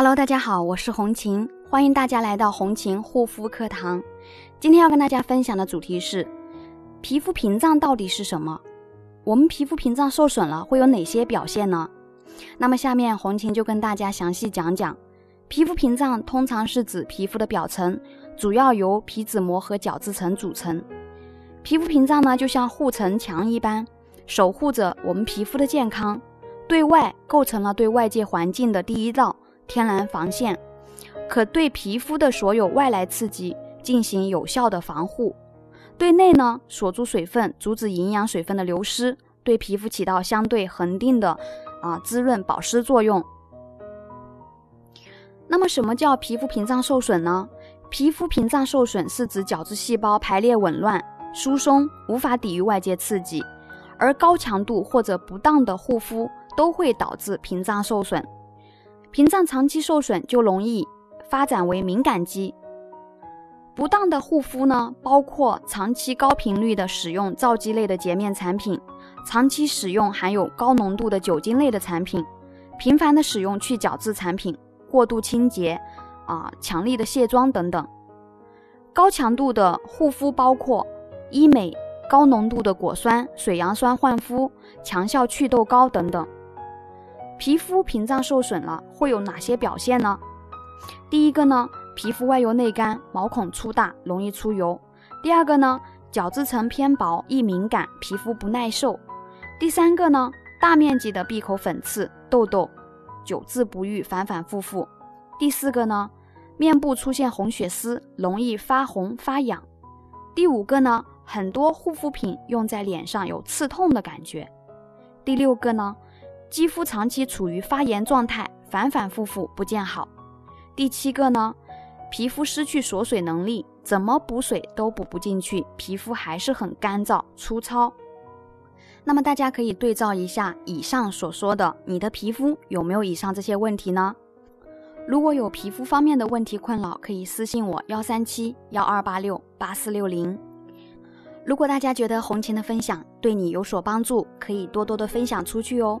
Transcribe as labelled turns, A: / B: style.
A: Hello，大家好，我是红琴，欢迎大家来到红琴护肤课堂。今天要跟大家分享的主题是皮肤屏障到底是什么？我们皮肤屏障受损了会有哪些表现呢？那么下面红琴就跟大家详细讲讲。皮肤屏障通常是指皮肤的表层，主要由皮脂膜和角质层组成。皮肤屏障呢，就像护城墙一般，守护着我们皮肤的健康，对外构成了对外界环境的第一道。天然防线可对皮肤的所有外来刺激进行有效的防护，对内呢锁住水分，阻止营养水分的流失，对皮肤起到相对恒定的啊滋润保湿作用。那么什么叫皮肤屏障受损呢？皮肤屏障受损是指角质细胞排列紊乱、疏松，无法抵御外界刺激，而高强度或者不当的护肤都会导致屏障受损。屏障长期受损就容易发展为敏感肌。不当的护肤呢，包括长期高频率的使用皂基类的洁面产品，长期使用含有高浓度的酒精类的产品，频繁的使用去角质产品，过度清洁，啊，强力的卸妆等等。高强度的护肤包括医美、高浓度的果酸、水杨酸焕肤、强效祛痘膏等等。皮肤屏障受损了，会有哪些表现呢？第一个呢，皮肤外油内干，毛孔粗大，容易出油；第二个呢，角质层偏薄，易敏感，皮肤不耐受；第三个呢，大面积的闭口粉刺、痘痘，久治不愈，反反复复；第四个呢，面部出现红血丝，容易发红发痒；第五个呢，很多护肤品用在脸上有刺痛的感觉；第六个呢。肌肤长期处于发炎状态，反反复复不见好。第七个呢，皮肤失去锁水能力，怎么补水都补不进去，皮肤还是很干燥粗糙。那么大家可以对照一下以上所说的，你的皮肤有没有以上这些问题呢？如果有皮肤方面的问题困扰，可以私信我幺三七幺二八六八四六零。如果大家觉得红琴的分享对你有所帮助，可以多多的分享出去哦。